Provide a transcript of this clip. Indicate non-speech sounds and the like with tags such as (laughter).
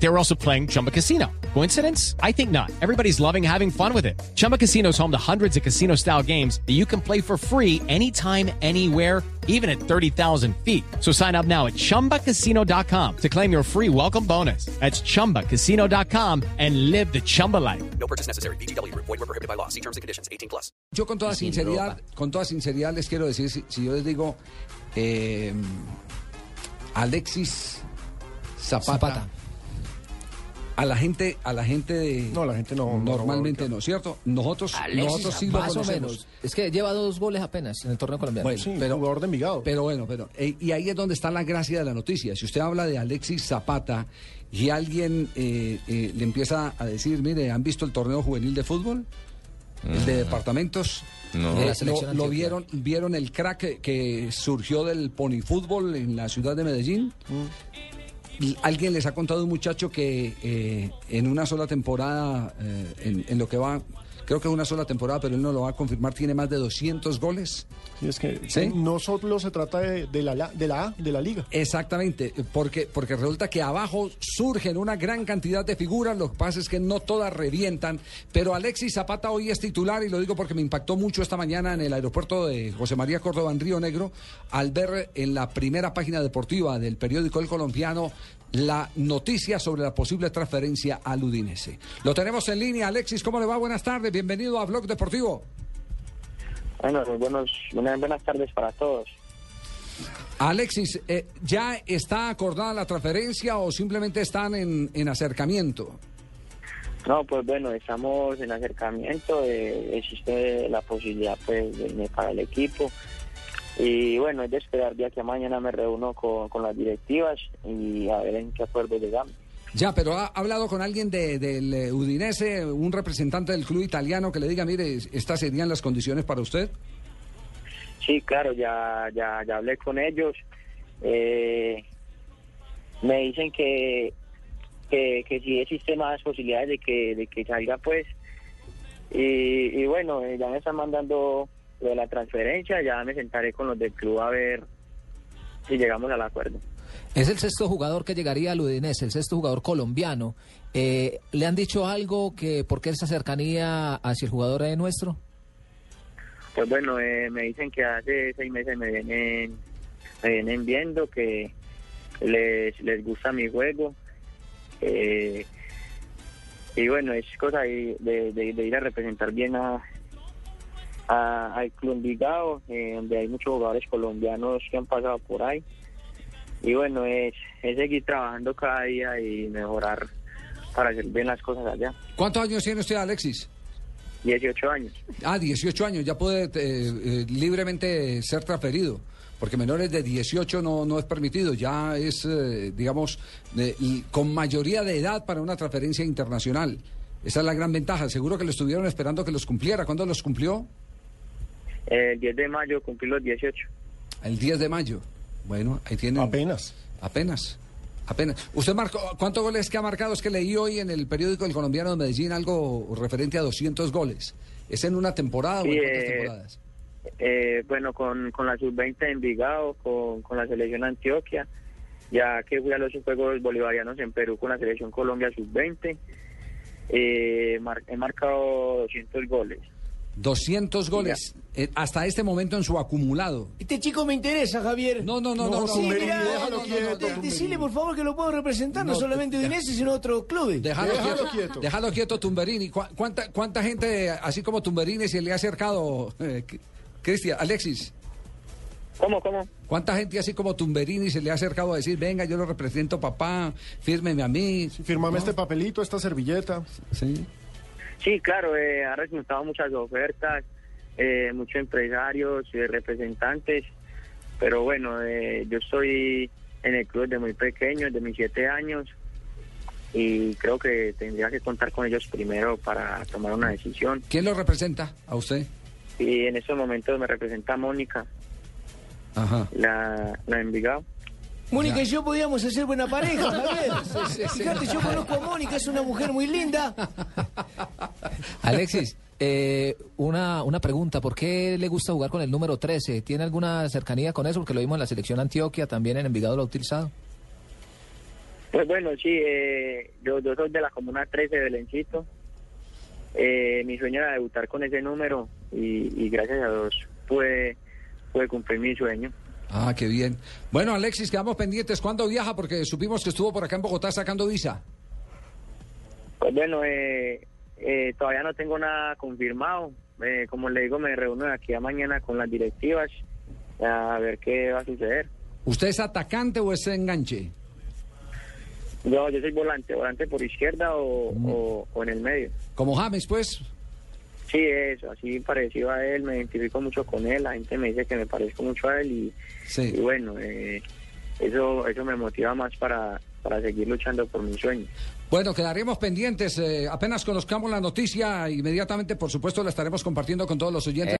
They were also playing Chumba Casino. Coincidence? I think not. Everybody's loving having fun with it. Chumba Casino is home to hundreds of casino style games that you can play for free anytime, anywhere, even at 30,000 feet. So sign up now at chumbacasino.com to claim your free welcome bonus. That's chumbacasino.com and live the Chumba life. No purchase necessary. BGW. Void were prohibited by law. See terms and conditions. 18 plus. Yo con toda sinceridad, con toda sinceridad les quiero decir, si, si yo les digo eh, Alexis Zapata, Zapata. A la gente, a la gente de No, la gente no- no normalmente lo no, ¿cierto? Nosotros, nosotros sí lo más o menos. Es que lleva dos goles apenas en el torneo colombiano. Bueno, Sí, pero, jugador de Envigado. Pero bueno, pero eh, y ahí es donde está la gracia de la noticia. Si usted habla de Alexis Zapata y alguien eh, eh, le empieza a decir, mire, ¿han visto el torneo juvenil de fútbol? El de departamentos. No. Eh, lo, vieron, vieron el crack que, que surgió del ponifútbol en la ciudad de Medellín. Y alguien les ha contado un muchacho que eh, en una sola temporada, eh, en, en lo que va, creo que es una sola temporada, pero él no lo va a confirmar, tiene más de 200 goles. Sí, es que ¿Sí? no solo se trata de, de la, la- de la A, de la liga. Exactamente, porque, porque resulta que abajo surgen una gran cantidad de figuras, lo que pasa es que no todas revientan, pero Alexis Zapata hoy es titular y lo digo porque me impactó mucho esta mañana en el aeropuerto de José María Córdoba en Río Negro al ver en la primera página deportiva del periódico El Colombiano la noticia sobre la posible transferencia al Udinese. Lo tenemos en línea, Alexis, ¿cómo le va? Buenas tardes, bienvenido a Blog Deportivo. Bueno, muy buenos, buenas, buenas tardes para todos. Alexis, eh, ¿ya está acordada la transferencia o simplemente están en, en acercamiento? No, pues bueno, estamos en acercamiento, eh, existe la posibilidad pues de irme para el equipo. Y bueno, es de esperar ya que mañana me reúno con, con las directivas y a ver en qué acuerdo llegamos. Ya, pero ha hablado con alguien de- del eh, Udinese, un representante del club italiano que le diga, mire, estas serían las condiciones para usted. Sí, claro, ya, ya, ya hablé con ellos. Eh, me dicen que, que, que sí existe más posibilidades de que, de que salga, pues. Y, y bueno, eh, ya me están mandando de la transferencia, ya me sentaré con los del club a ver si llegamos al acuerdo. Es el sexto jugador que llegaría al Udinese, el sexto jugador colombiano. Eh, ¿Le han dicho algo que por qué esa cercanía hacia el jugador eh, nuestro? Pues bueno, eh, me dicen que hace seis meses me vienen, me vienen viendo que les, les gusta mi juego. eh, y bueno, es cosa de, ir a representar bien a, a- al Club Envigado, eh, donde hay muchos jugadores colombianos que han pasado por ahí. Y bueno, es, es seguir trabajando cada día y mejorar para hacer bien las cosas allá. ¿Cuántos años tiene usted, Alexis? 18 años. Ah, 18 años, ya puede eh, eh, libremente ser transferido, porque menores de 18 no, no es permitido, ya es, eh, digamos, de- y con mayoría de edad para una transferencia internacional. Esa es la gran ventaja. Seguro que lo estuvieron esperando que los cumpliera. ¿Cuándo los cumplió? El 10 de mayo cumplí los 18. El 10 de mayo. Bueno, ahí tienen. Apenas. Apenas. Apenas. ¿Usted marcó cuántos goles que ha marcado? Es que leí hoy en el periódico El Colombiano de Medellín algo referente a 200 goles. ¿Es en una temporada o en cuántas eh, temporadas? Eh, bueno, con, con la sub-20 de Envigado, con, con la selección Antioquia, ya que fui a los Juegos Bolivarianos en Perú con la selección Colombia sub-20, eh, mar- he marcado 200 goles. 200 goles eh, hasta este momento en su acumulado. Este chico me interesa, Javier. No, no, no, no. No, no, Sí, Tumberini, mira, déjalo no, quieto, de- decile por favor que lo puedo representar, no, No, solamente Udinese, sino otros clubes. Déjalo, quieto, quieto. Déjalo quieto, Tumberini. ¿Cu- ¿Cuánta, ¿Cuánta gente, así como Tumberini, se le ha acercado, eh, Cristian, Alexis? ¿Cómo, cómo? ¿Cuánta gente así como Tumberini se le ha acercado a decir, venga, yo lo represento, papá, fírmeme a mí? Firmame ¿No? este papelito, esta servilleta. Sí. Sí, claro, eh, ha resultado muchas ofertas, eh, muchos empresarios, eh, representantes, pero bueno, eh, yo estoy en el club desde muy pequeño, desde mis siete años, y creo que tendría que contar con ellos primero para tomar una decisión. ¿Quién lo representa a usted? Y en estos momentos me representa Mónica, Ajá. la, la Envigado. Mónica y yo podíamos hacer buena pareja, Javier. (laughs) sí, sí. Fíjate, yo conozco a Mónica, es una mujer muy linda. (laughs) Alexis, Eh, una, una pregunta, ¿por qué le gusta jugar con el número 13? ¿Tiene alguna cercanía con eso? Porque lo vimos en la selección Antioquia, también en Envigado lo ha utilizado. Pues bueno, sí, eh, yo, yo soy de la Comuna 13 de Belencito. Eh, mi sueño era debutar con ese número y, y gracias a Dios pude, pude cumplir mi sueño. Ah, qué bien. Bueno, Alexis, quedamos pendientes. ¿Cuándo viaja? Porque supimos que estuvo por acá en Bogotá sacando visa. Pues bueno, eh, eh, todavía no tengo nada confirmado. Eh, como le digo, me reúno de aquí a mañana con las directivas a ver qué va a suceder. ¿Usted es atacante o es enganche? Yo, yo soy volante, volante por izquierda o, o- o en el medio. Como James, pues. Sí, eso, así parecido a él, me identifico mucho con él, la gente me dice que me parezco mucho a él y, Sí. y bueno, eh, eso eso me motiva más para, para seguir luchando por mi sueño. Bueno, quedaremos pendientes. eh, apenas conozcamos la noticia, inmediatamente, por supuesto, la estaremos compartiendo con todos los oyentes.